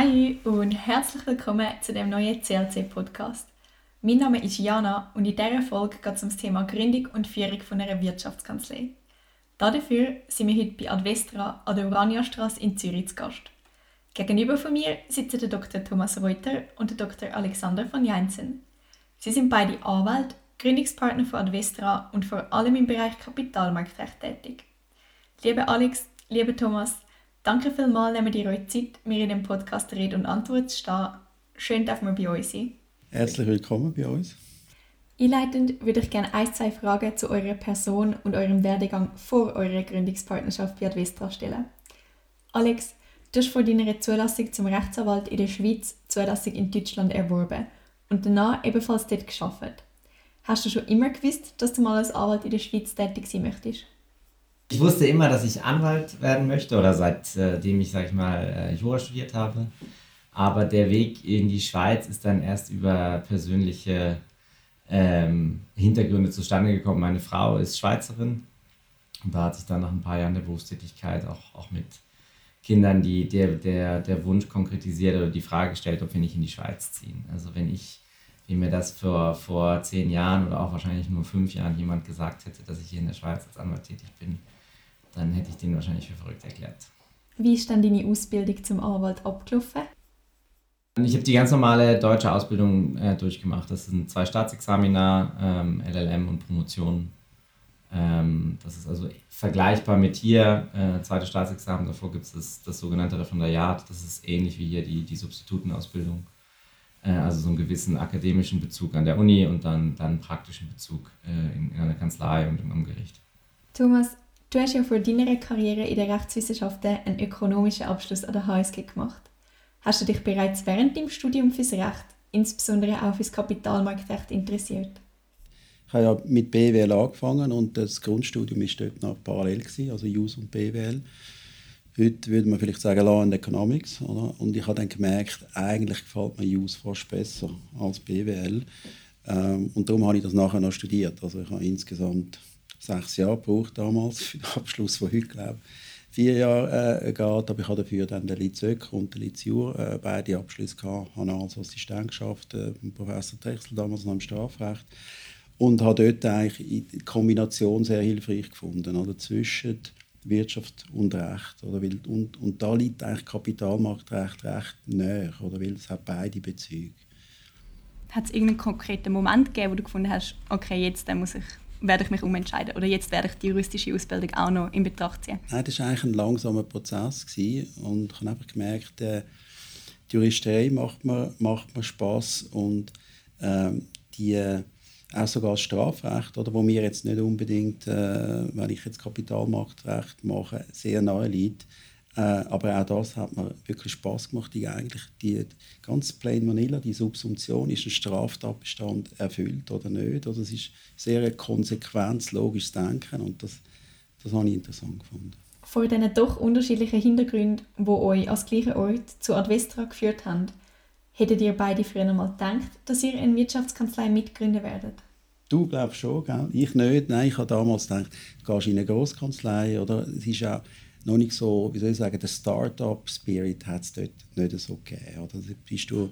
Hi und herzlich willkommen zu dem neuen CLC-Podcast. Mein Name ist Jana und in dieser Folge geht es um das Thema Gründung und Führung von einer Wirtschaftskanzlei. Dafür sind wir heute bei Advestra an der Uraniastraße in Zürich zu Gast. Gegenüber von mir sitzen der Dr. Thomas Reuter und der Dr. Alexander von Jeinsen. Sie sind beide Anwälte, Gründungspartner von Advestra und vor allem im Bereich Kapitalmarktrecht tätig. Lieber Alex, lieber Thomas, Danke vielmals, nehmen ihr euch Zeit, mir in dem Podcast Rede und Antwort zu stehen. Schön, dass wir bei euch sein. Herzlich willkommen bei uns. Einleitend würde ich gerne ein, zwei Fragen zu eurer Person und eurem Werdegang vor eurer Gründungspartnerschaft bei Advestra stellen. Alex, du hast vor deiner Zulassung zum Rechtsanwalt in der Schweiz Zulassung in Deutschland erworben und danach ebenfalls dort geschafft. Hast du schon immer gewusst, dass du mal als Anwalt in der Schweiz tätig sein möchtest? Ich wusste immer, dass ich Anwalt werden möchte oder seitdem ich, sag ich mal, äh, Jura studiert habe. Aber der Weg in die Schweiz ist dann erst über persönliche ähm, Hintergründe zustande gekommen. Meine Frau ist Schweizerin und da hat sich dann nach ein paar Jahren der Berufstätigkeit auch, auch mit Kindern die, der, der, der Wunsch konkretisiert oder die Frage gestellt, ob wir nicht in die Schweiz ziehen. Also wenn ich, wie mir das vor, vor zehn Jahren oder auch wahrscheinlich nur fünf Jahren jemand gesagt hätte, dass ich hier in der Schweiz als Anwalt tätig bin, dann hätte ich den wahrscheinlich für verrückt erklärt. Wie ist dann deine Ausbildung zum Anwalt abgelaufen? Ich habe die ganz normale deutsche Ausbildung äh, durchgemacht. Das sind zwei Staatsexamina, ähm, LLM und Promotion. Ähm, das ist also vergleichbar mit hier, äh, zweite Staatsexamen. Davor gibt es das, das, sogenannte Referendariat. Das ist ähnlich wie hier die, die Substitutenausbildung. Äh, also so einen gewissen akademischen Bezug an der Uni und dann, dann praktischen Bezug äh, in, in einer Kanzlei und im Gericht. Thomas, Du hast ja vor deiner Karriere in den Rechtswissenschaften einen ökonomischen Abschluss an der HSG gemacht. Hast du dich bereits während dem Studium fürs Recht, insbesondere auch fürs Kapitalmarktrecht, interessiert? Ich habe ja mit BWL angefangen und das Grundstudium war dort noch parallel, also JUS und BWL. Heute würde man vielleicht sagen Law and Economics. Oder? Und ich habe dann gemerkt, eigentlich gefällt mir JUS fast besser als BWL. Ähm, und darum habe ich das nachher noch studiert. Also ich habe insgesamt sechs Jahre gebraucht damals für den Abschluss, der heute, glaube vier Jahre äh, geht. Aber ich habe dafür dann den Lizök und den Lizur äh, beide Abschlüsse gehabt. Ich habe als Assistent geschafft, äh, Professor Drechsel damals noch im Strafrecht. Und habe dort eigentlich die Kombination sehr hilfreich gefunden, oder, zwischen Wirtschaft und Recht. Oder, weil, und, und da liegt eigentlich Kapitalmarktrecht recht näher, oder, weil es hat beide Bezüge. Hat es irgendeinen konkreten Moment gegeben, wo du gefunden hast, okay, jetzt muss ich werde ich mich umentscheiden oder jetzt werde ich die juristische Ausbildung auch noch in Betracht ziehen? Nein, das war eigentlich ein langsamer Prozess gewesen. und ich habe einfach gemerkt, äh, die Juristerei macht mir, macht mir Spass und ähm, die äh, auch sogar das Strafrecht, oder, wo mir jetzt nicht unbedingt, äh, wenn ich jetzt Kapitalmarktrecht mache, sehr nahe liegt, äh, aber auch das hat mir wirklich Spaß gemacht. Die eigentlich die ganz plain vanilla, die Subsumption, ist ein Straftatbestand erfüllt oder nicht? Oder es ist sehr ein konsequentes, logisches Denken und das, das habe ich interessant gefunden. Vor diesen doch unterschiedlichen Hintergründen, die euch als gleichen Ort zu Advestra geführt haben, hättet ihr beide früher mal gedacht, dass ihr eine Wirtschaftskanzlei mitgründen werdet? Du glaubst schon, gell? Ich nicht. Nein, ich habe damals gedacht, du gehst in eine Großkanzlei, oder? Es ist auch noch nicht so, wie soll ich sagen, der Start-up-Spirit hat es dort nicht so gegeben. Oder? Bist du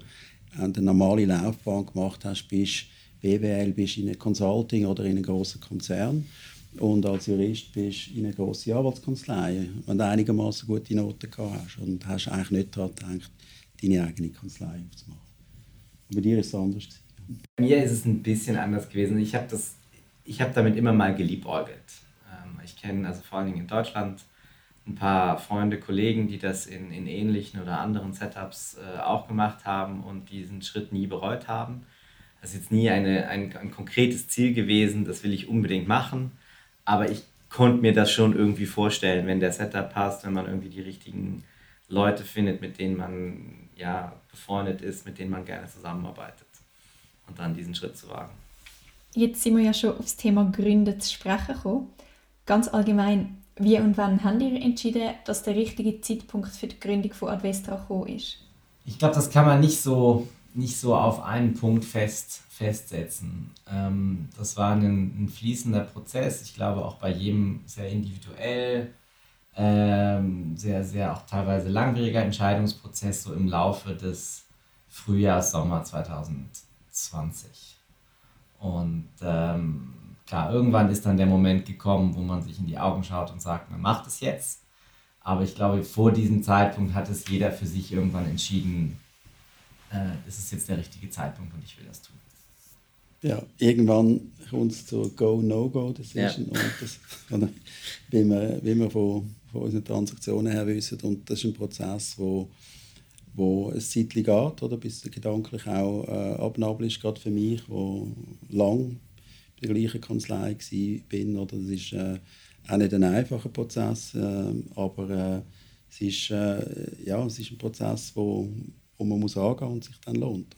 eine normale Laufbahn gemacht hast, bist BWL, bist in einem Consulting oder in einem großen Konzern und als Jurist bist du in einer grossen Anwaltskanzlei, wenn du einigermaßen gute Noten gehabt hast und hast eigentlich nicht daran gedacht, deine eigene Kanzlei aufzumachen. Bei dir war es anders. Gewesen. Bei mir ist es ein bisschen anders gewesen. Ich habe hab damit immer mal geliebäugelt. Ähm, ich kenne also vor allen Dingen in Deutschland ein paar Freunde, Kollegen, die das in, in ähnlichen oder anderen Setups äh, auch gemacht haben und diesen Schritt nie bereut haben. Das ist jetzt nie eine, ein, ein konkretes Ziel gewesen, das will ich unbedingt machen, aber ich konnte mir das schon irgendwie vorstellen, wenn der Setup passt, wenn man irgendwie die richtigen Leute findet, mit denen man ja befreundet ist, mit denen man gerne zusammenarbeitet und dann diesen Schritt zu wagen. Jetzt sind wir ja schon aufs Thema Gründen zu sprechen gekommen. Ganz allgemein, wie und wann haben ihr entschieden, dass der richtige Zeitpunkt für die Gründung von Advestra gekommen ist? Ich glaube, das kann man nicht so, nicht so auf einen Punkt fest, festsetzen. Ähm, das war ein, ein, fließender Prozess. Ich glaube auch bei jedem sehr individuell. Ähm, sehr, sehr auch teilweise langwieriger Entscheidungsprozess so im Laufe des Frühjahrs, Sommer 2020. Und ähm, klar, irgendwann ist dann der Moment gekommen, wo man sich in die Augen schaut und sagt, man macht es jetzt. Aber ich glaube, vor diesem Zeitpunkt hat es jeder für sich irgendwann entschieden, äh, es ist jetzt der richtige Zeitpunkt und ich will das tun. Ja, irgendwann kommt es zur Go-No-Go-Decision. Ja. wie wir, wie wir von, von unseren Transaktionen her wissen. Und das ist ein Prozess, wo, wo ein Zeitchen geht, oder, bis der gedanklich auch äh, abnabel ist, gerade für mich, wo lang der gleichen Kanzlei war. Oder das ist äh, auch nicht ein einfacher Prozess, äh, aber äh, es, ist, äh, ja, es ist ein Prozess, wo, wo man muss angehen und sich dann lohnt.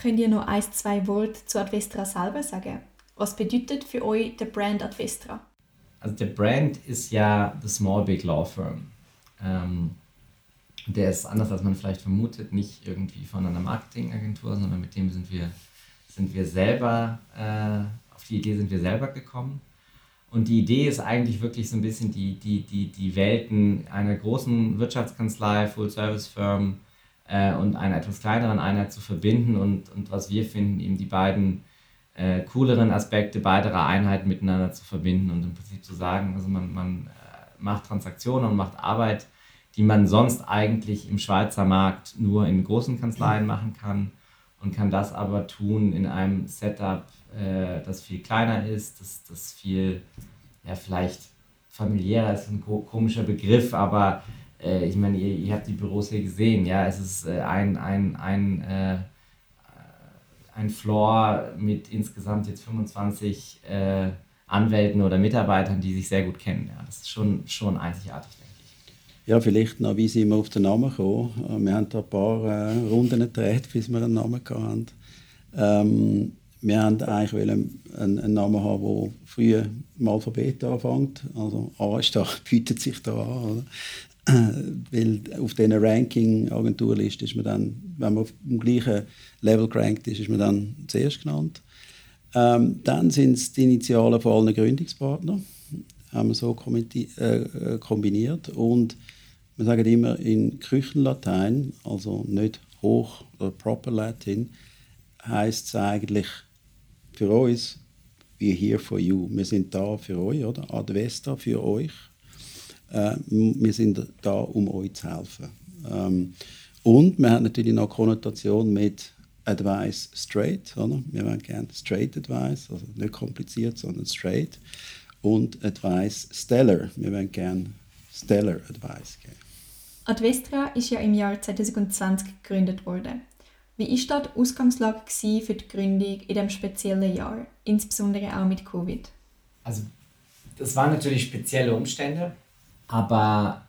Könnt ihr noch ein, zwei Worte zu Advestra selber sagen? Was bedeutet für euch der Brand Advestra? Also der Brand ist ja The Small Big Law Firm. Ähm, der ist anders, als man vielleicht vermutet, nicht irgendwie von einer Marketingagentur, sondern mit dem sind wir, sind wir selber, äh, auf die Idee sind wir selber gekommen. Und die Idee ist eigentlich wirklich so ein bisschen die, die, die, die Welten einer großen Wirtschaftskanzlei, Full-Service-Firm äh, und einer etwas kleineren Einheit zu verbinden und, und was wir finden, eben die beiden äh, cooleren Aspekte beiderer Einheiten miteinander zu verbinden und im Prinzip zu sagen, also man, man äh, macht Transaktionen und macht Arbeit, die man sonst eigentlich im Schweizer Markt nur in großen Kanzleien machen kann und kann das aber tun in einem Setup, äh, das viel kleiner ist, das, das viel, ja, vielleicht familiärer ist ein komischer Begriff, aber äh, ich meine, ihr, ihr, habt die Büros hier gesehen, ja, es ist äh, ein, ein, ein, äh, ein Floor mit insgesamt jetzt 25 äh, Anwälten oder Mitarbeitern, die sich sehr gut kennen. Ja. Das ist schon, schon einzigartig. Ja, vielleicht noch, wie sind wir auf den Namen gekommen? Äh, wir haben da ein paar äh, Runden gedreht, bis wir einen Namen hatten. Ähm, wir wollten eigentlich einen, einen Namen haben, der früh im Alphabet anfängt. Also A ist da, bietet sich da an. Oder? weil auf diesen Ranking-Agenturlisten ist man dann, wenn man auf dem gleichen Level gerankt ist, ist man dann zuerst genannt. Ähm, dann sind es die Initialen von allen Gründungspartnern, haben wir so äh, kombiniert und wir sagen immer in Küchenlatein, also nicht Hoch- oder Proper Latin, heißt es eigentlich für uns, we're here for you. Wir sind da für euch, oder? Advesta für euch. Äh, wir sind da, um euch zu helfen. Ähm, und wir haben natürlich noch Konnotation mit Advice straight. Oder? Wir wollen gerne straight Advice, also nicht kompliziert, sondern straight. Und Advice stellar. Wir wollen gerne stellar Advice geben. Advestra ist ja im Jahr 2020 gegründet worden. Wie war die Ausgangslage für die Gründung in diesem speziellen Jahr, insbesondere auch mit Covid? Also, das waren natürlich spezielle Umstände. Aber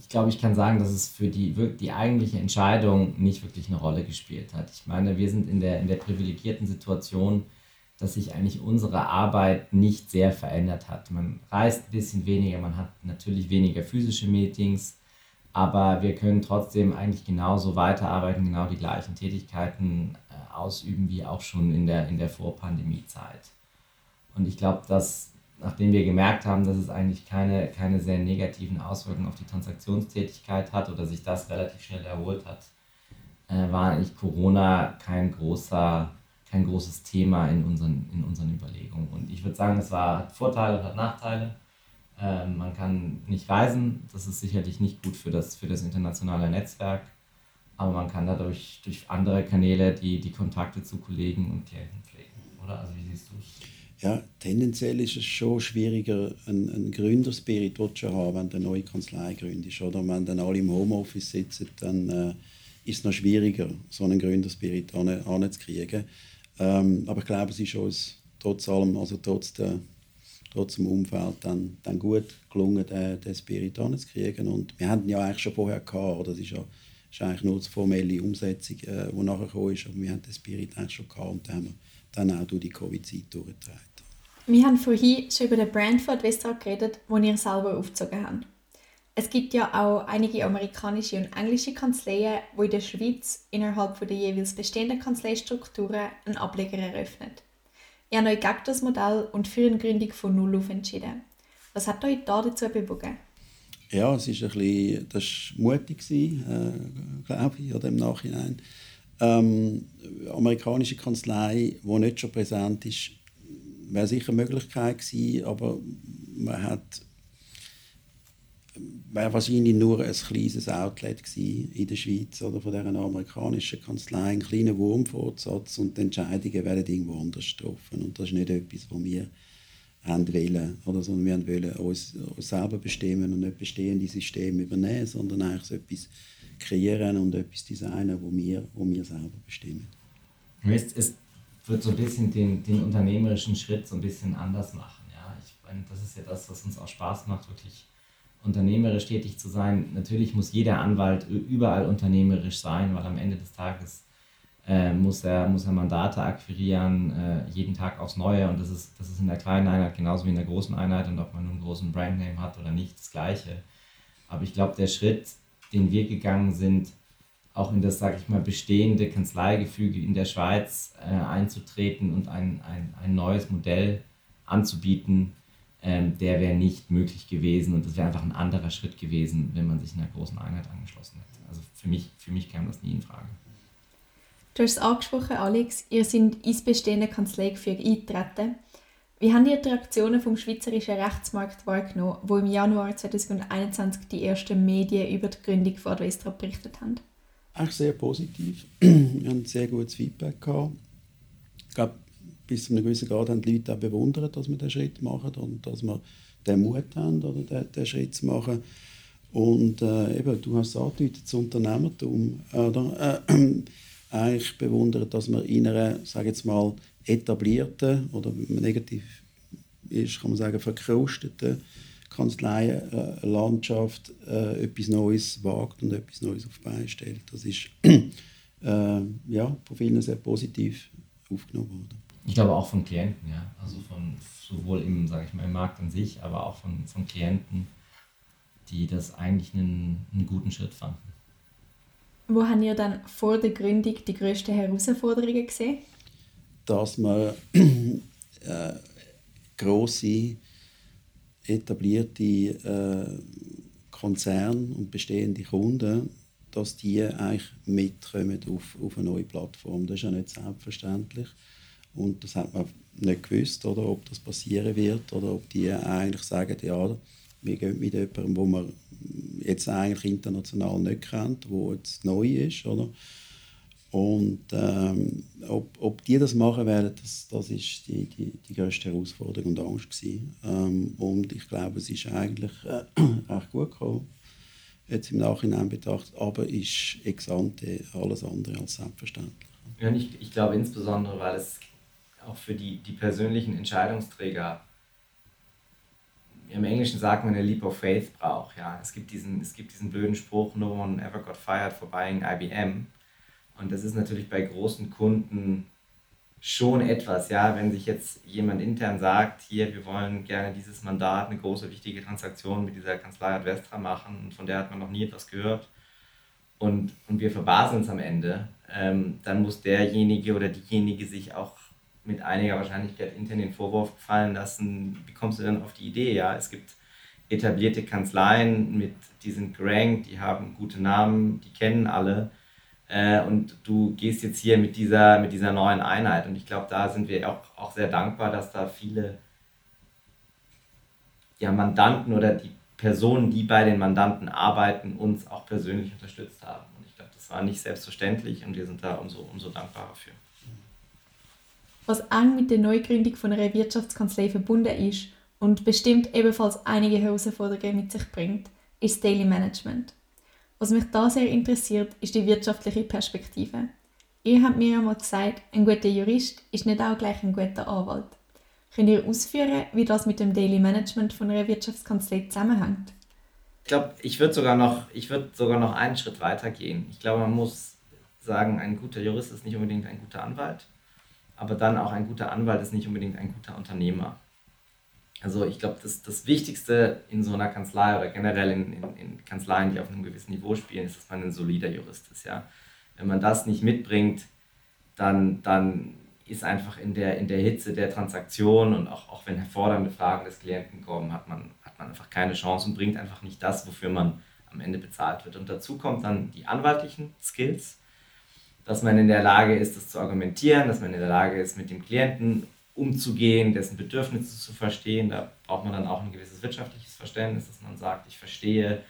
ich glaube, ich kann sagen, dass es für die, die eigentliche Entscheidung nicht wirklich eine Rolle gespielt hat. Ich meine, wir sind in der, in der privilegierten Situation, dass sich eigentlich unsere Arbeit nicht sehr verändert hat. Man reist ein bisschen weniger, man hat natürlich weniger physische Meetings, aber wir können trotzdem eigentlich genauso weiterarbeiten, genau die gleichen Tätigkeiten äh, ausüben wie auch schon in der, in der Vorpandemie-Zeit. Und ich glaube, dass nachdem wir gemerkt haben, dass es eigentlich keine, keine sehr negativen Auswirkungen auf die Transaktionstätigkeit hat oder sich das relativ schnell erholt hat, äh, war eigentlich Corona kein, großer, kein großes Thema in unseren, in unseren Überlegungen. Und ich würde sagen, es war, hat Vorteile und hat Nachteile. Äh, man kann nicht reisen, das ist sicherlich nicht gut für das, für das internationale Netzwerk, aber man kann dadurch durch andere Kanäle die, die Kontakte zu Kollegen und Klienten pflegen. Oder? Also wie siehst du es? Ja, tendenziell ist es schon schwieriger, einen, einen Gründerspirit zu haben, wenn du eine neue Kanzlei gründest. Oder wenn dann alle im Homeoffice sitzen, dann äh, ist es noch schwieriger, so einen Gründerspirit anzukriegen. Ähm, aber ich glaube, es ist uns trotz allem, also trotz, der, trotz dem Umfeld, dann, dann gut gelungen, den, den Spirit anzukriegen. Und wir hatten ja eigentlich schon vorher gehabt, oder? Das ist ja ist eigentlich nur die formelle Umsetzung, äh, die nachher gekommen ist. Aber wir haben den Spirit eigentlich schon gehabt und den haben wir dann auch durch die Covid-Zeit durchgetragen. Wir haben vorhin schon über den Brand von Advestra geredet, den ihr selber aufgezogen habt. Es gibt ja auch einige amerikanische und englische Kanzleien, die in der Schweiz innerhalb der jeweils bestehenden Kanzleistrukturen einen Ableger eröffnen. Ihr habt euch gegen das Modell und für eine Gründung von Null auf entschieden. Was hat euch da dazu bewogen? Ja, es ist ein bisschen, das war mutig, äh, glaube ich, oder im Nachhinein. Ähm, amerikanische Kanzlei, die nicht schon präsent ist, wäre sicher eine Möglichkeit gewesen, aber man hat wäre wahrscheinlich nur ein kleines Outlet in der Schweiz oder von dieser amerikanischen Kanzlei, ein kleiner Wurmfortsatz und die Entscheidungen werden irgendwo anders getroffen. Und das ist nicht etwas, was wir haben wollen, oder, sondern wir wollen uns, uns selber bestimmen und nicht bestehende Systeme übernehmen, sondern eigentlich so etwas kreieren und etwas designen, wo wir, wo wir selber bestimmen. Es, es wird so ein bisschen den, den unternehmerischen Schritt so ein bisschen anders machen. Ja? Ich meine, das ist ja das, was uns auch Spaß macht, wirklich unternehmerisch tätig zu sein. Natürlich muss jeder Anwalt überall unternehmerisch sein, weil am Ende des Tages äh, muss, er, muss er Mandate akquirieren, äh, jeden Tag aufs Neue. Und das ist, das ist in der kleinen Einheit genauso wie in der großen Einheit. Und ob man nun einen großen Brandname hat oder nicht, das Gleiche. Aber ich glaube, der Schritt, den wir gegangen sind, auch in das, sage ich mal, bestehende Kanzleigefüge in der Schweiz äh, einzutreten und ein, ein, ein neues Modell anzubieten, ähm, der wäre nicht möglich gewesen und das wäre einfach ein anderer Schritt gewesen, wenn man sich in einer großen Einheit angeschlossen hätte. Also für mich, für mich kam das nie in Frage. Du hast es angesprochen, Alex, ihr seid ins bestehende Kanzleigefüge eingetreten. Wie haben die Reaktionen vom schweizerischen Rechtsmarkt wahrgenommen, wo im Januar 2021 die ersten Medien über die Gründung von Advestra berichtet haben? Eigentlich sehr positiv. Wir haben sehr gutes Feedback gehabt. Ich glaube, bis zu einem gewissen Grad haben die Leute auch bewundert, dass wir diesen Schritt machen und dass wir den Mut haben, oder den, den Schritt zu machen. Und äh, eben, du hast es angedeutet, das Unternehmertum. Oder, äh, eigentlich bewundert, dass man in einer, sage jetzt mal, etablierten oder negativ ist, kann man sagen, verkrusteten Kanzleienlandschaft äh, etwas Neues wagt und etwas Neues auf die Beine stellt. Das ist äh, ja, von vielen sehr positiv aufgenommen worden. Ich glaube auch von Klienten, ja. Also von sowohl im, sage ich mal, im Markt an sich, aber auch von, von Klienten, die das eigentlich einen, einen guten Schritt fanden. Wo haben ihr dann vor der Gründung die grössten Herausforderungen gesehen? Dass man äh, grosse, etablierte äh, Konzerne und bestehende Kunden, dass die eigentlich mitkommen auf, auf eine neue Plattform. Das ist ja nicht selbstverständlich. Und das hat man nicht gewusst, oder, ob das passieren wird oder ob die eigentlich sagen, ja, wir gehen mit jemandem, wo man jetzt eigentlich international nicht kennt, wo jetzt neu ist, oder? Und ähm, ob, ob die das machen werden, das, das die, die, die größte Herausforderung und Angst gewesen. Ähm, und ich glaube, es ist eigentlich äh, recht gut gekommen, jetzt im Nachhinein betrachtet, aber ist ex ante alles andere als selbstverständlich. Ja, ich, ich glaube insbesondere, weil es auch für die, die persönlichen Entscheidungsträger, im Englischen sagt man, eine Leap of Faith braucht. Ja? Es, gibt diesen, es gibt diesen blöden Spruch, no one ever got fired for buying IBM. Und das ist natürlich bei großen Kunden schon etwas, ja, wenn sich jetzt jemand intern sagt, hier, wir wollen gerne dieses Mandat, eine große, wichtige Transaktion mit dieser Kanzlei Advestra machen und von der hat man noch nie etwas gehört und, und wir verbaseln es am Ende, ähm, dann muss derjenige oder diejenige sich auch mit einiger Wahrscheinlichkeit intern den Vorwurf gefallen lassen, wie kommst du denn auf die Idee? Ja, es gibt etablierte Kanzleien, mit, die sind gerankt, die haben gute Namen, die kennen alle. Äh, und du gehst jetzt hier mit dieser, mit dieser neuen Einheit. Und ich glaube, da sind wir auch, auch sehr dankbar, dass da viele ja, Mandanten oder die Personen, die bei den Mandanten arbeiten, uns auch persönlich unterstützt haben. Und ich glaube, das war nicht selbstverständlich und wir sind da umso, umso dankbarer für. Was eng mit der Neugründung von einer Wirtschaftskanzlei verbunden ist und bestimmt ebenfalls einige Herausforderungen mit sich bringt, ist Daily Management. Was mich da sehr interessiert, ist die wirtschaftliche Perspektive. Ihr habt mir einmal gesagt, ein guter Jurist ist nicht auch gleich ein guter Anwalt. Könnt ihr ausführen, wie das mit dem Daily Management von einer Wirtschaftskanzlei zusammenhängt? Ich glaube, ich würde sogar, würd sogar noch einen Schritt weiter gehen. Ich glaube, man muss sagen, ein guter Jurist ist nicht unbedingt ein guter Anwalt aber dann auch ein guter Anwalt ist nicht unbedingt ein guter Unternehmer. Also ich glaube, das, das Wichtigste in so einer Kanzlei oder generell in, in, in, Kanzleien, die auf einem gewissen Niveau spielen, ist, dass man ein solider Jurist ist. Ja? Wenn man das nicht mitbringt, dann, dann ist einfach in der, in der Hitze der Transaktion und auch, auch wenn herfordernde Fragen des Klienten kommen, hat man, hat man einfach keine Chance und bringt einfach nicht das, wofür man am Ende bezahlt wird. Und dazu kommt dann die anwaltlichen Skills, dass man in der Lage ist, das zu argumentieren, dass man in der Lage ist, mit dem Klienten umzugehen, dessen Bedürfnisse zu verstehen. Da braucht man dann auch ein gewisses wirtschaftliches Verständnis, dass man sagt, ich verstehe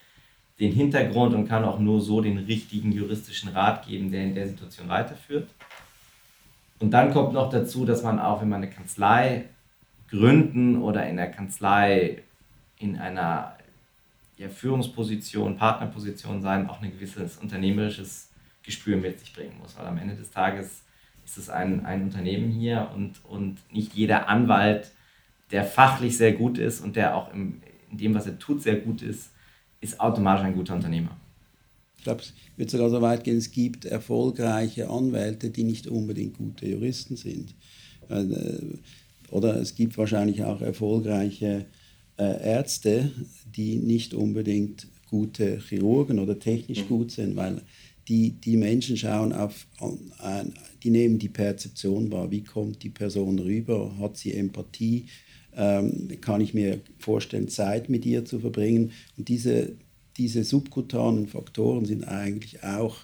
den Hintergrund und kann auch nur so den richtigen juristischen Rat geben, der in der Situation weiterführt. Und dann kommt noch dazu, dass man auch, wenn man eine Kanzlei gründen oder in der Kanzlei in einer ja, Führungsposition, Partnerposition sein, auch ein gewisses unternehmerisches Gespür mit sich bringen muss. Weil am Ende des Tages ist es ein, ein Unternehmen hier und, und nicht jeder Anwalt, der fachlich sehr gut ist und der auch im, in dem, was er tut, sehr gut ist, ist automatisch ein guter Unternehmer. Ich glaube, es wird sogar so weit gehen, es gibt erfolgreiche Anwälte, die nicht unbedingt gute Juristen sind. Äh, oder es gibt wahrscheinlich auch erfolgreiche äh, Ärzte, die nicht unbedingt gute Chirurgen oder technisch mhm. gut sind, weil die, die Menschen schauen auf, die nehmen die Perzeption wahr, wie kommt die Person rüber, hat sie Empathie, ähm, kann ich mir vorstellen, Zeit mit ihr zu verbringen. Und diese, diese subkutanen Faktoren sind eigentlich auch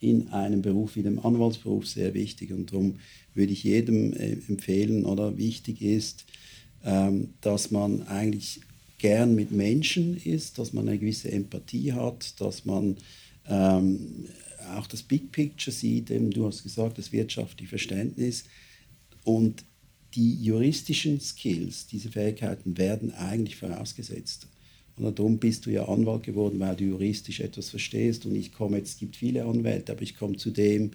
in einem Beruf wie dem Anwaltsberuf sehr wichtig. Und darum würde ich jedem äh, empfehlen, oder wichtig ist, ähm, dass man eigentlich gern mit Menschen ist, dass man eine gewisse Empathie hat, dass man ähm, auch das Big Picture sieht, eben, du hast gesagt, das wirtschaftliche Verständnis. Und die juristischen Skills, diese Fähigkeiten werden eigentlich vorausgesetzt. Und darum bist du ja Anwalt geworden, weil du juristisch etwas verstehst. Und ich komme jetzt, es gibt viele Anwälte, aber ich komme zu dem,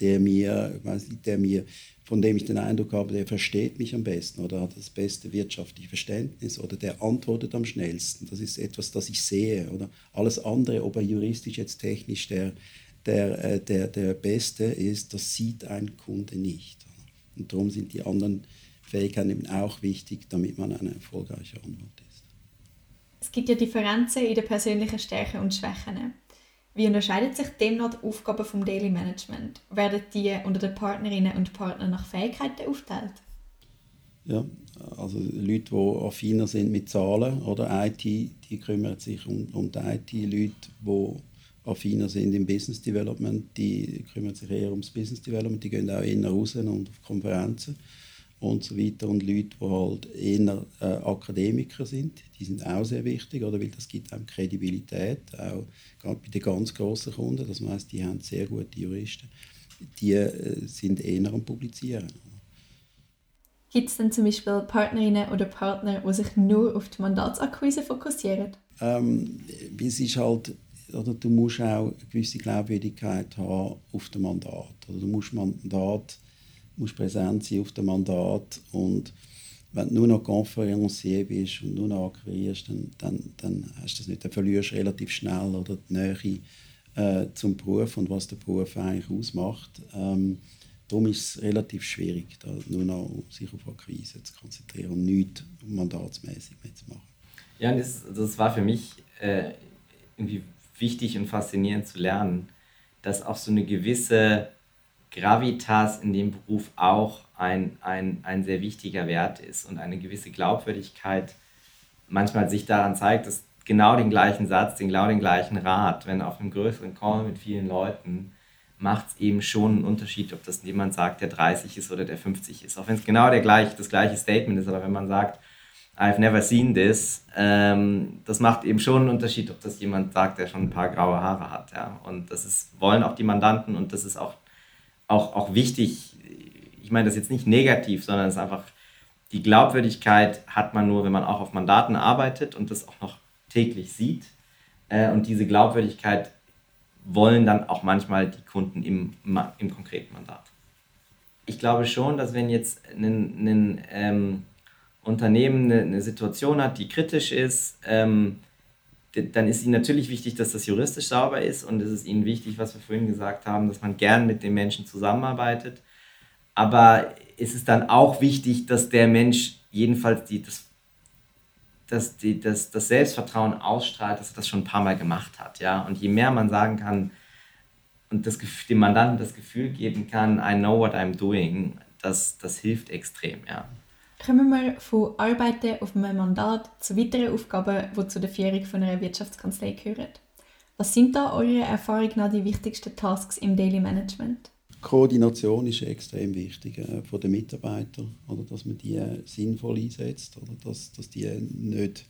der mir, der mir, von dem ich den Eindruck habe, der versteht mich am besten oder hat das beste wirtschaftliche Verständnis oder der antwortet am schnellsten. Das ist etwas, das ich sehe. Oder alles andere, ob er juristisch jetzt technisch der, der, äh, der, der Beste ist, das sieht ein Kunde nicht. Und darum sind die anderen Fähigkeiten eben auch wichtig, damit man ein erfolgreicher Anwalt ist. Es gibt ja Differenzen in den persönlichen Stärken und Schwächen. Wie unterscheidet sich demnach die Aufgaben vom Daily Management? Werden die unter den Partnerinnen und Partnern nach Fähigkeiten aufteilt? Ja, also Leute, die affiner sind mit Zahlen oder IT, die kümmern sich um, um die IT. Leute, die affiner sind im Business Development, die kümmern sich eher ums Business Development. Die gehen auch eher raus und auf Konferenzen und so weiter. Und Leute, die halt eher äh, Akademiker sind, die sind auch sehr wichtig, oder? weil das gibt einem Kredibilität, auch gerade bei den ganz grossen Kunden. Das heißt, die haben sehr gute Juristen. Die äh, sind eher am Publizieren. Gibt es denn zum Beispiel Partnerinnen oder Partner, die sich nur auf die Mandatsakquise fokussieren? Ähm, es ist halt, oder du musst auch eine gewisse Glaubwürdigkeit haben auf dem Mandat. Oder du musst Mandat musst präsent sein auf dem Mandat und wenn du nur noch Konferencier bist und nur noch akquirierst, dann, dann, dann hast du das nicht. Dann verlierst du relativ schnell oder die Nähe äh, zum Beruf und was der Beruf eigentlich ausmacht. Ähm, darum ist es relativ schwierig, da nur noch sich auf Akquise zu konzentrieren und nichts mandatsmäßig mehr zu machen. Ja, das, das war für mich äh, irgendwie wichtig und faszinierend zu lernen, dass auch so eine gewisse Gravitas in dem Beruf auch ein, ein, ein sehr wichtiger Wert ist und eine gewisse Glaubwürdigkeit manchmal sich daran zeigt, dass genau den gleichen Satz, den genau den gleichen Rat, wenn auf einem größeren Call mit vielen Leuten, macht es eben schon einen Unterschied, ob das jemand sagt, der 30 ist oder der 50 ist. Auch wenn es genau der gleich, das gleiche Statement ist, aber wenn man sagt, I've never seen this, ähm, das macht eben schon einen Unterschied, ob das jemand sagt, der schon ein paar graue Haare hat. Ja? Und das ist, wollen auch die Mandanten und das ist auch auch, auch wichtig, ich meine das jetzt nicht negativ, sondern es ist einfach, die Glaubwürdigkeit hat man nur, wenn man auch auf Mandaten arbeitet und das auch noch täglich sieht. Äh, und diese Glaubwürdigkeit wollen dann auch manchmal die Kunden im, im konkreten Mandat. Ich glaube schon, dass wenn jetzt ein, ähm, Unternehmen eine, eine, Situation hat, die kritisch ist, ähm, dann ist ihnen natürlich wichtig, dass das juristisch sauber ist und es ist ihnen wichtig, was wir vorhin gesagt haben, dass man gern mit den Menschen zusammenarbeitet. Aber es ist dann auch wichtig, dass der Mensch jedenfalls die, das, das, die, das, das Selbstvertrauen ausstrahlt, dass er das schon ein paar Mal gemacht hat. Ja? Und je mehr man sagen kann und das, dem Mandanten das Gefühl geben kann, I know what I'm doing, das, das hilft extrem, ja. Kommen wir von Arbeiten auf einem Mandat zu weiteren Aufgaben, die zu der Führung von einer Wirtschaftskanzlei gehören. Was sind da eurer Erfahrung nach die wichtigsten Tasks im Daily Management? Koordination ist extrem wichtig äh, von den Mitarbeitern, oder dass man die äh, sinnvoll einsetzt, oder dass, dass die nicht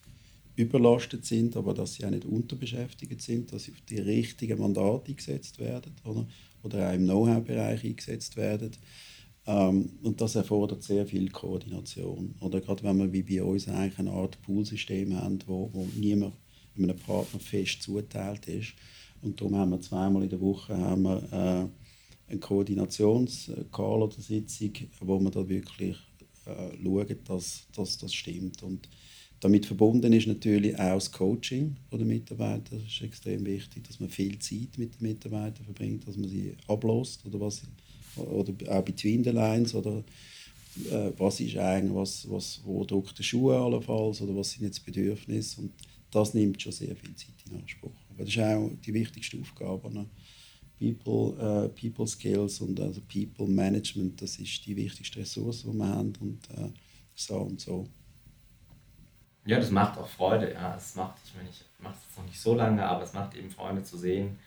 überlastet sind, aber dass sie auch nicht unterbeschäftigt sind, dass sie auf die richtigen Mandate eingesetzt werden oder, oder auch im Know-how-Bereich eingesetzt werden. Ähm, und das erfordert sehr viel Koordination. Oder gerade wenn wir wie bei uns eigentlich eine Art Poolsystem haben, wo, wo niemand einem Partner fest zuteilt ist. Und darum haben wir zweimal in der Woche haben wir, äh, eine Koordinations-Call oder Sitzung, wo wir da wirklich äh, schauen, dass, dass das stimmt. Und damit verbunden ist natürlich auch das Coaching der Mitarbeiter. Das ist extrem wichtig, dass man viel Zeit mit den Mitarbeitern verbringt, dass man sie ablässt oder was oder auch between the lines oder äh, was ist eigentlich was, was wo drückt der Schuh allenfalls oder was sind jetzt Bedürfnisse und das nimmt schon sehr viel Zeit in Anspruch. Aber das ist auch die wichtigste Aufgabe. Ne? People, äh, People Skills und also People Management, das ist die wichtigste Ressource, die wir haben und äh, so und so. Ja, das macht auch Freude. Ja. Es macht, ich meine, ich mache es noch nicht so lange, aber es macht eben Freude zu sehen,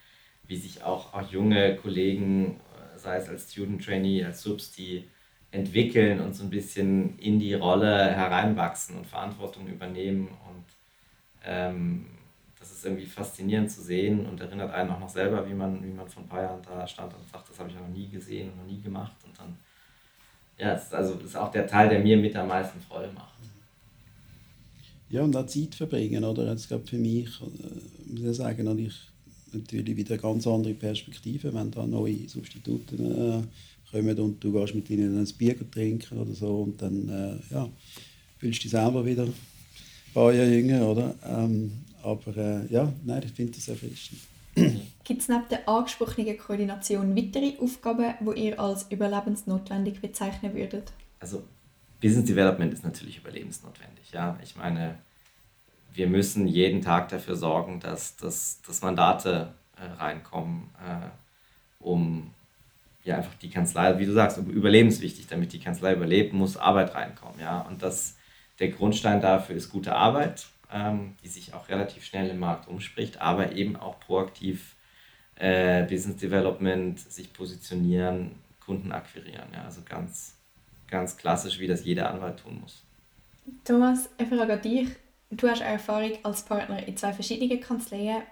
wie sich auch, auch junge Kollegen, sei es als Student Trainee, als Subs, die entwickeln und so ein bisschen in die Rolle hereinwachsen und Verantwortung übernehmen. Und ähm, das ist irgendwie faszinierend zu sehen und erinnert einen auch noch selber, wie man, wie man vor ein paar Jahren da stand und sagt, das habe ich noch nie gesehen und noch nie gemacht. Und dann, ja, es ist, also, ist auch der Teil, der mir mit am meisten Freude macht. Ja, und auch Zeit verbringen, oder? Jetzt glaube für mich, äh, muss ich sagen, natürlich, natürlich wieder eine ganz andere Perspektive, wenn da neue Substitute äh, kommen und du gehst mit ihnen ein Bier trinken oder so und dann äh, ja, fühlst du dich selber wieder ein paar Jahre jünger, oder? Ähm, aber äh, ja, nein, ich finde das erfrischend. Gibt es neben der angesprochenen Koordination weitere Aufgaben, die ihr als überlebensnotwendig bezeichnen würdet? Also Business Development ist natürlich überlebensnotwendig. Ja? Ich meine, wir müssen jeden Tag dafür sorgen, dass, dass, dass Mandate äh, reinkommen, äh, um ja einfach die Kanzlei, wie du sagst, überlebenswichtig, damit die Kanzlei überlebt, muss Arbeit reinkommen. Ja? Und das, der Grundstein dafür ist gute Arbeit, ähm, die sich auch relativ schnell im Markt umspricht, aber eben auch proaktiv äh, Business Development, sich positionieren, Kunden akquirieren. Ja? Also ganz ganz klassisch, wie das jeder Anwalt tun muss. Thomas, eine Frage dich. Du hast Erfahrung als Partner in zwei verschiedenen Kanzleien.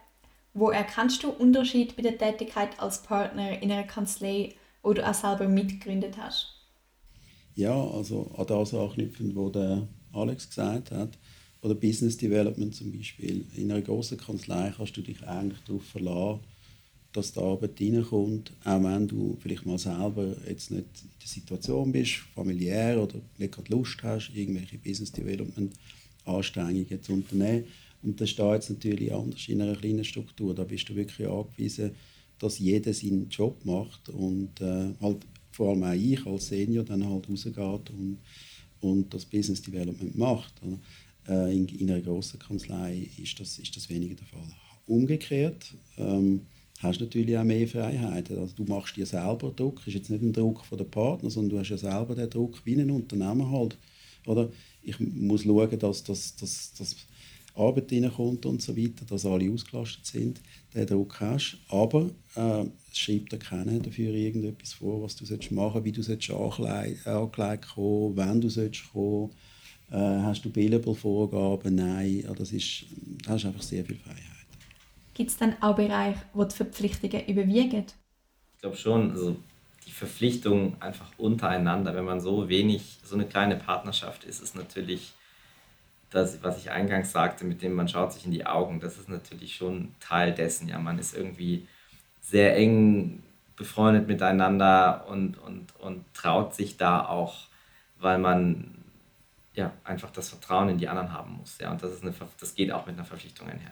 Wo erkennst du Unterschied bei der Tätigkeit als Partner in einer Kanzlei, wo du auch selber mitgegründet hast? Ja, also an das anknüpfend, was der Alex gesagt hat, oder Business Development zum Beispiel. In einer großen Kanzlei kannst du dich eigentlich darauf verlassen, dass die Arbeit reinkommt, auch wenn du vielleicht mal selber jetzt nicht in der Situation bist, familiär oder nicht gerade Lust hast, irgendwelche Business Development Anstrengungen zu unternehmen. Und das ist da jetzt natürlich anders in einer kleinen Struktur. Da bist du wirklich angewiesen, dass jeder seinen Job macht und äh, halt vor allem auch ich als Senior dann halt rausgeht und, und das Business Development macht. Äh, in, in, einer großen Kanzlei ist das, ist das weniger der Fall. Umgekehrt ähm, hast du natürlich auch mehr Freiheiten. Also du machst dir selber Druck, ist jetzt nicht ein Druck von den Partner, sondern du hast ja selber den Druck wie ein Unternehmen halt. Oder ich muss schauen, dass, dass, dass, dass Arbeit reinkommt und so weiter, dass alle ausgelastet sind, den Druck hast. Aber äh, es schreibt dir keiner dafür irgendetwas vor, was du machen sollst, wie du sollst angelegt kommen, wenn du sollst kommen äh, hast du Billable-Vorgaben? Nein, ja, das ist, da hast einfach sehr viel Freiheit. Gibt es dann auch Bereiche, wo die Verpflichtungen überwiegen? Ich glaube schon, also die Verpflichtung einfach untereinander, wenn man so wenig, so eine kleine Partnerschaft ist, ist natürlich das, was ich eingangs sagte, mit dem man schaut sich in die Augen, das ist natürlich schon Teil dessen. Ja, man ist irgendwie sehr eng befreundet miteinander und, und, und traut sich da auch, weil man ja einfach das Vertrauen in die anderen haben muss. Ja, und das, ist eine, das geht auch mit einer Verpflichtung einher.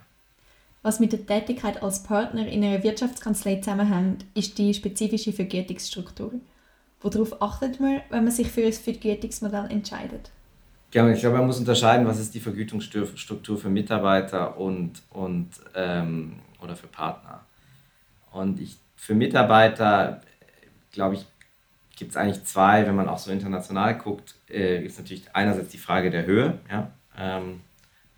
Was mit der Tätigkeit als Partner in einer Wirtschaftskanzlei zusammenhängt, ist die spezifische Vergütungsstruktur. Worauf achtet man, wenn man sich für ein Vergütungsmodell entscheidet? Genau, ich glaube, man muss unterscheiden, was ist die Vergütungsstruktur für Mitarbeiter und, und, ähm, oder für Partner. Und ich, für Mitarbeiter, glaube ich, gibt es eigentlich zwei, wenn man auch so international guckt, äh, gibt es natürlich einerseits die Frage der Höhe, ja, ähm,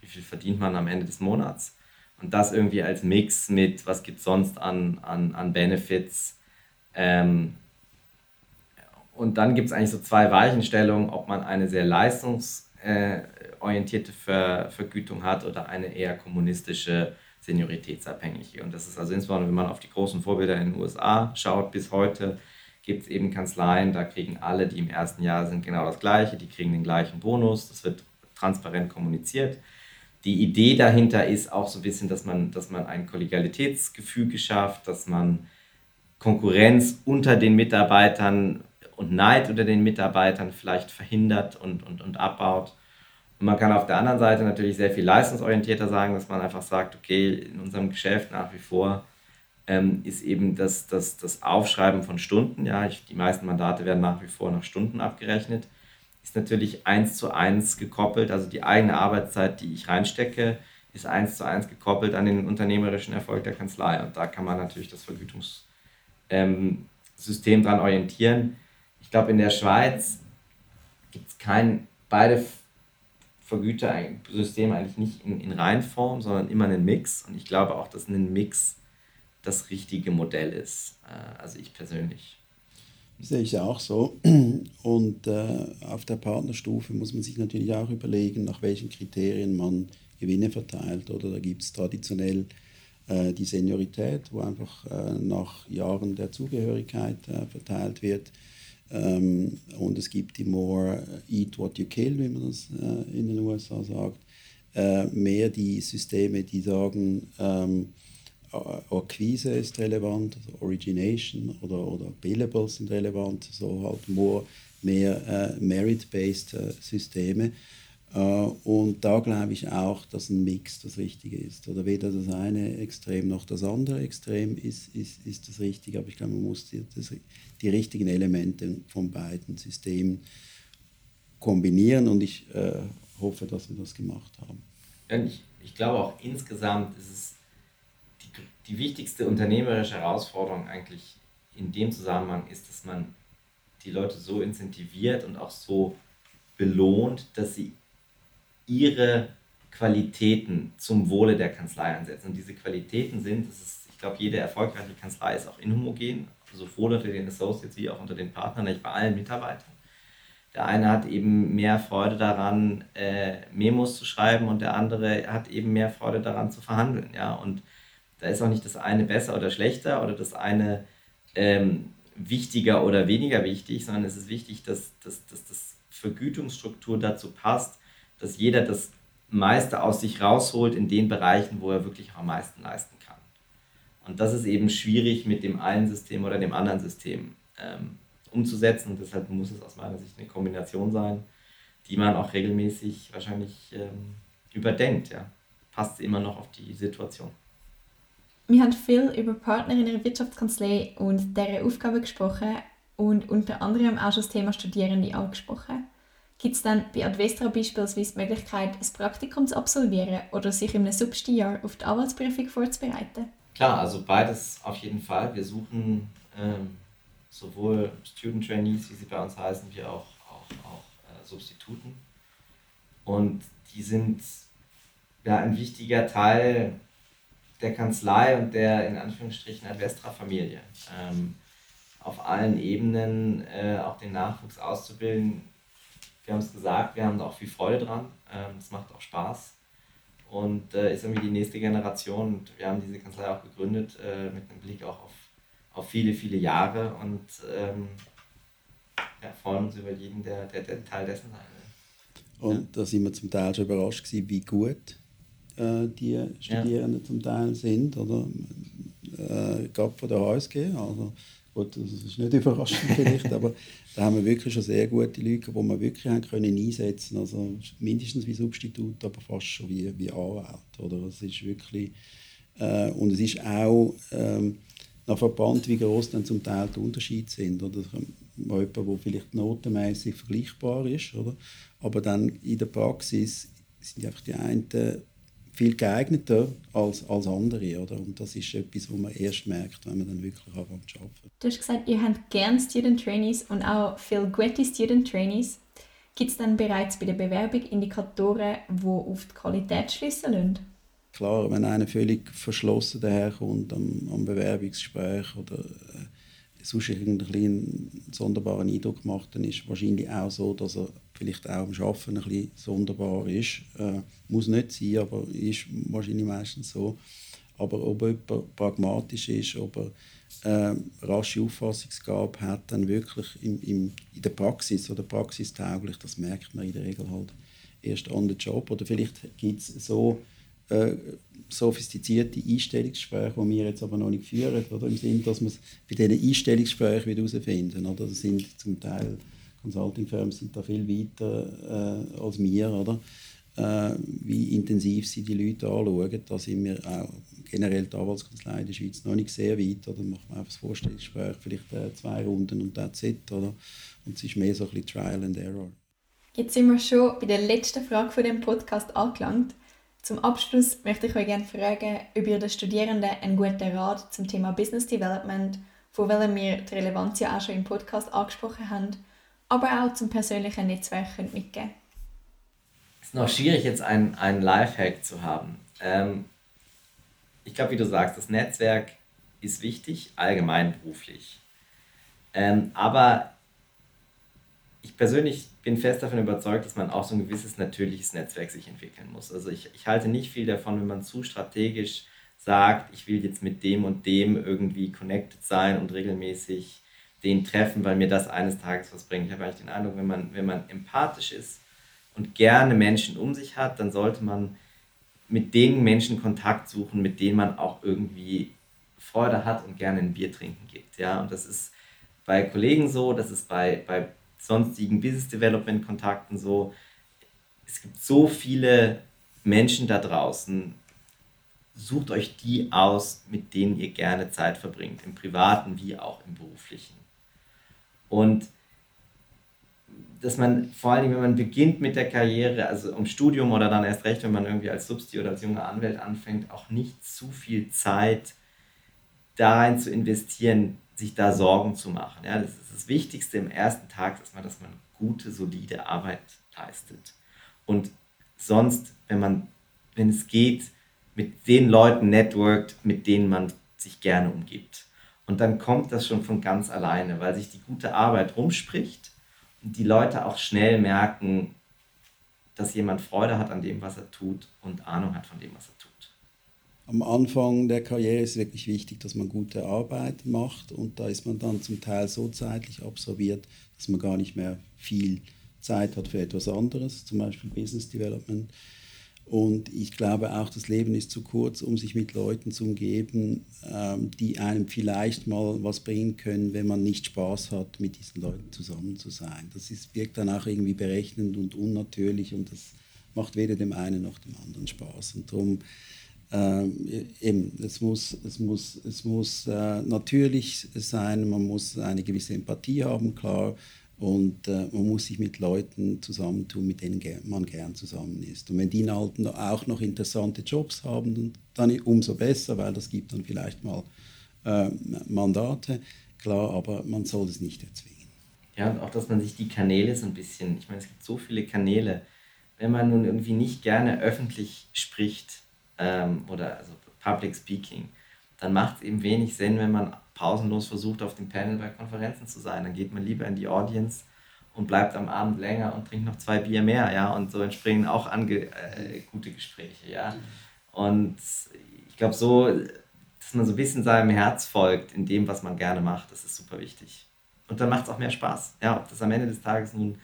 wie viel verdient man am Ende des Monats und das irgendwie als Mix mit, was gibt es sonst an, an, an Benefits. Ähm, und dann gibt es eigentlich so zwei Weichenstellungen, ob man eine sehr leistungsorientierte Ver Vergütung hat oder eine eher kommunistische, senioritätsabhängige. Und das ist also insbesondere, wenn man auf die großen Vorbilder in den USA schaut, bis heute gibt es eben Kanzleien, da kriegen alle, die im ersten Jahr sind, genau das Gleiche, die kriegen den gleichen Bonus, das wird transparent kommuniziert die Idee dahinter ist auch so ein bisschen, dass man, dass man ein Kollegialitätsgefüge schafft, dass man Konkurrenz unter den Mitarbeitern und Neid unter den Mitarbeitern vielleicht verhindert und, und, und abbaut. Und man kann auf der anderen Seite natürlich sehr viel leistungsorientierter sagen, dass man einfach sagt, okay, in unserem Geschäft nach wie vor ähm, ist eben das, das, das Aufschreiben von Stunden, ja, ich, die meisten Mandate werden nach wie vor nach Stunden abgerechnet ist natürlich eins zu eins gekoppelt. Also die eigene Arbeitszeit, die ich reinstecke, ist eins zu eins gekoppelt an den unternehmerischen Erfolg der Kanzlei. Und da kann man natürlich das Vergütungssystem ähm, dran orientieren. Ich glaube, in der Schweiz gibt es kein, beide Vergütersysteme eigentlich nicht in, in Reinform, sondern immer einen Mix. Und ich glaube auch, dass ein Mix das richtige Modell ist. Äh, also ich persönlich. Sehe ich auch so. Und äh, auf der Partnerstufe muss man sich natürlich auch überlegen, nach welchen Kriterien man Gewinne verteilt. Oder da gibt es traditionell äh, die Seniorität, wo einfach äh, nach Jahren der Zugehörigkeit äh, verteilt wird. Ähm, und es gibt die More Eat What You Kill, wie man das äh, in den USA sagt. Äh, mehr die Systeme, die sagen, ähm, Akquise ist relevant, also Origination oder, oder Billables sind relevant, so halt more, mehr äh, Merit-based äh, Systeme. Äh, und da glaube ich auch, dass ein Mix das Richtige ist. Oder weder das eine Extrem noch das andere Extrem ist, ist, ist das Richtige, aber ich glaube, man muss die, das, die richtigen Elemente von beiden Systemen kombinieren und ich äh, hoffe, dass wir das gemacht haben. Ich, ich glaube auch insgesamt ist es die wichtigste unternehmerische Herausforderung eigentlich in dem Zusammenhang ist, dass man die Leute so incentiviert und auch so belohnt, dass sie ihre Qualitäten zum Wohle der Kanzlei einsetzen. Und diese Qualitäten sind, das ist, ich glaube, jede erfolgreiche Kanzlei ist auch inhomogen, sowohl unter den Associates wie auch unter den Partnern, nicht bei allen Mitarbeitern. Der eine hat eben mehr Freude daran, äh, Memos zu schreiben und der andere hat eben mehr Freude daran zu verhandeln. Ja? Und da ist auch nicht das eine besser oder schlechter oder das eine ähm, wichtiger oder weniger wichtig, sondern es ist wichtig, dass, dass, dass das Vergütungsstruktur dazu passt, dass jeder das meiste aus sich rausholt in den Bereichen, wo er wirklich am meisten leisten kann. Und das ist eben schwierig mit dem einen System oder dem anderen System ähm, umzusetzen. Und deshalb muss es aus meiner Sicht eine Kombination sein, die man auch regelmäßig wahrscheinlich ähm, überdenkt. Ja. Passt immer noch auf die Situation. Wir haben viel über Partner in der Wirtschaftskanzlei und deren Aufgaben gesprochen und unter anderem auch schon das Thema Studierende angesprochen. Gibt es dann bei Advestra beispielsweise die Möglichkeit, ein Praktikum zu absolvieren oder sich in einem Substijahr auf die Anwaltsprüfung vorzubereiten? Klar, also beides auf jeden Fall. Wir suchen ähm, sowohl Student Trainees, wie sie bei uns heißen, wie auch, auch, auch äh, Substituten. Und die sind ja ein wichtiger Teil der Kanzlei und der in Anführungsstrichen Advestra-Familie. Ähm, auf allen Ebenen äh, auch den Nachwuchs auszubilden. Wir haben es gesagt, wir haben da auch viel Freude dran. Ähm, es macht auch Spaß und äh, ist irgendwie die nächste Generation. Und wir haben diese Kanzlei auch gegründet äh, mit einem Blick auch auf, auf viele, viele Jahre und ähm, ja, freuen uns über jeden, der, der, der Teil dessen sein will. Und da sind wir zum Teil schon überrascht gewesen, wie gut äh, die Studierenden ja. zum Teil sind, oder? Äh, gerade von der HSG. Also, gut, das ist nicht überraschend vielleicht, aber da haben wir wirklich schon sehr gute Leute, die wir wirklich haben können einsetzen Also mindestens wie Substitut, aber fast schon wie, wie Anwalt. Oder? Es ist wirklich, äh, und es ist auch ähm, nach Verband, wie groß dann zum Teil die Unterschiede sind. Oder? Jemand, der vielleicht notenmäßig vergleichbar ist, oder? aber dann in der Praxis sind einfach die einen viel geeigneter als, als andere. Oder? Und das ist etwas, was man erst merkt, wenn man dann wirklich anfängt zu arbeiten. Du hast gesagt, ihr habt gerne Student Trainees und auch viele gute Student Trainees. Gibt es dann bereits bei der Bewerbung Indikatoren, die auf die Qualität schließen lassen? Klar, wenn einer völlig verschlossen daherkommt am, am Bewerbungsgespräch oder äh, sonst irgendwie einen sonderbaren Eindruck macht, dann ist es wahrscheinlich auch so, dass er vielleicht auch am Arbeiten ein bisschen sonderbar ist. Äh, muss nicht sein, aber ist wahrscheinlich meistens so. Aber ob jemand pragmatisch ist, ob er äh, rasche Auffassungsgabe hat, dann wirklich im, im, in der Praxis oder praxistauglich, das merkt man in der Regel halt erst an den Job. Oder vielleicht gibt es so äh, sophistizierte Einstellungsgespräche, die wir jetzt aber noch nicht führen, oder? im Sinne, dass wir es bei diesen Einstellungsgesprächen herausfinden. Oder? Das sind zum Teil Consulting-Firmen sind da viel weiter äh, als wir, oder? Äh, wie intensiv sie die Leute anschauen. Da sind wir auch generell die Anwaltskanzlei in der Schweiz noch nicht sehr weit. Oder? Dann macht man einfach das Vorstellungsgespräch, vielleicht äh, zwei Runden und that's it. Oder? Und es ist mehr so ein bisschen Trial and Error. Jetzt sind wir schon bei der letzten Frage von dem Podcast angelangt. Zum Abschluss möchte ich euch gerne fragen, ob ihr den Studierenden einen guten Rat zum Thema Business Development, von welchem wir die Relevanz ja auch schon im Podcast angesprochen haben, aber auch zum persönlichen Netzwerk könnt mitgeben Es ist noch schwierig, jetzt einen, einen Lifehack zu haben. Ähm, ich glaube, wie du sagst, das Netzwerk ist wichtig, allgemein beruflich. Ähm, aber ich persönlich bin fest davon überzeugt, dass man auch so ein gewisses natürliches Netzwerk sich entwickeln muss. Also ich, ich halte nicht viel davon, wenn man zu strategisch sagt, ich will jetzt mit dem und dem irgendwie connected sein und regelmäßig den treffen, weil mir das eines Tages was bringt. Ich habe eigentlich den Eindruck, wenn man, wenn man empathisch ist und gerne Menschen um sich hat, dann sollte man mit den Menschen Kontakt suchen, mit denen man auch irgendwie Freude hat und gerne ein Bier trinken geht. Ja? Und das ist bei Kollegen so, das ist bei, bei sonstigen Business Development Kontakten so. Es gibt so viele Menschen da draußen. Sucht euch die aus, mit denen ihr gerne Zeit verbringt, im privaten wie auch im beruflichen. Und dass man vor allem, wenn man beginnt mit der Karriere, also im Studium oder dann erst recht, wenn man irgendwie als Substi oder als junger Anwalt anfängt, auch nicht zu viel Zeit da rein zu investieren, sich da Sorgen zu machen. Ja, das ist das Wichtigste im ersten Tag, dass man, dass man gute, solide Arbeit leistet. Und sonst, wenn man, wenn es geht, mit den Leuten networkt, mit denen man sich gerne umgibt. Und dann kommt das schon von ganz alleine, weil sich die gute Arbeit rumspricht und die Leute auch schnell merken, dass jemand Freude hat an dem, was er tut und Ahnung hat von dem, was er tut. Am Anfang der Karriere ist wirklich wichtig, dass man gute Arbeit macht und da ist man dann zum Teil so zeitlich absorbiert, dass man gar nicht mehr viel Zeit hat für etwas anderes, zum Beispiel Business Development. Und ich glaube auch, das Leben ist zu kurz, um sich mit Leuten zu umgeben, ähm, die einem vielleicht mal was bringen können, wenn man nicht Spaß hat, mit diesen Leuten zusammen zu sein. Das ist, wirkt dann auch irgendwie berechnend und unnatürlich und das macht weder dem einen noch dem anderen Spaß. Und darum, ähm, eben, es muss, es muss, es muss äh, natürlich sein, man muss eine gewisse Empathie haben, klar. Und äh, man muss sich mit Leuten zusammentun, mit denen man gern zusammen ist. Und wenn die Alten auch noch interessante Jobs haben, dann umso besser, weil das gibt dann vielleicht mal äh, Mandate. Klar, aber man soll es nicht erzwingen. Ja, und auch, dass man sich die Kanäle so ein bisschen, ich meine, es gibt so viele Kanäle. Wenn man nun irgendwie nicht gerne öffentlich spricht ähm, oder also Public Speaking, dann macht es eben wenig Sinn, wenn man pausenlos versucht, auf dem Panel bei Konferenzen zu sein. Dann geht man lieber in die Audience und bleibt am Abend länger und trinkt noch zwei Bier mehr, ja, und so entspringen auch ange äh, gute Gespräche, ja. Und ich glaube so, dass man so ein bisschen seinem Herz folgt in dem, was man gerne macht, das ist super wichtig. Und dann macht es auch mehr Spaß. Ja, ob das am Ende des Tages nun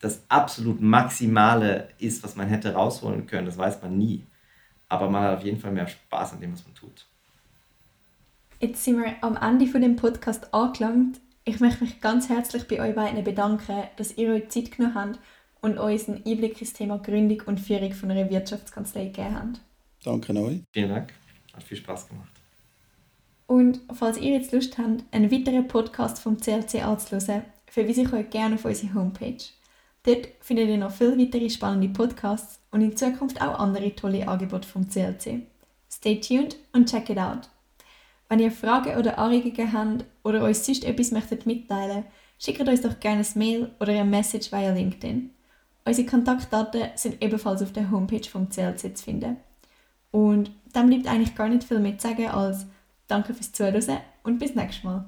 das absolut Maximale ist, was man hätte rausholen können, das weiß man nie. Aber man hat auf jeden Fall mehr Spaß an dem, was man tut. Jetzt sind wir am Ende von dem Podcast angelangt. Ich möchte mich ganz herzlich bei euch beiden bedanken, dass ihr euch Zeit genommen habt und uns einen Einblick ins Thema Gründung und Führung von einer Wirtschaftskanzlei gegeben habt. Danke euch. Vielen Dank. Hat viel Spaß gemacht. Und falls ihr jetzt Lust habt, einen weiteren Podcast vom CLC anzuhören, verweise ich euch gerne auf unsere Homepage. Dort findet ihr noch viele weitere spannende Podcasts und in Zukunft auch andere tolle Angebote vom CLC. Stay tuned und check it out. Wenn ihr Fragen oder Anregungen habt oder euch sonst etwas möchtet mitteilen, schickt uns doch gerne ein Mail oder eine Message via LinkedIn. Unsere Kontaktdaten sind ebenfalls auf der Homepage vom CLC zu finden. Und dann bleibt eigentlich gar nicht viel mehr zu sagen als Danke fürs Zuhören und bis nächstes Mal.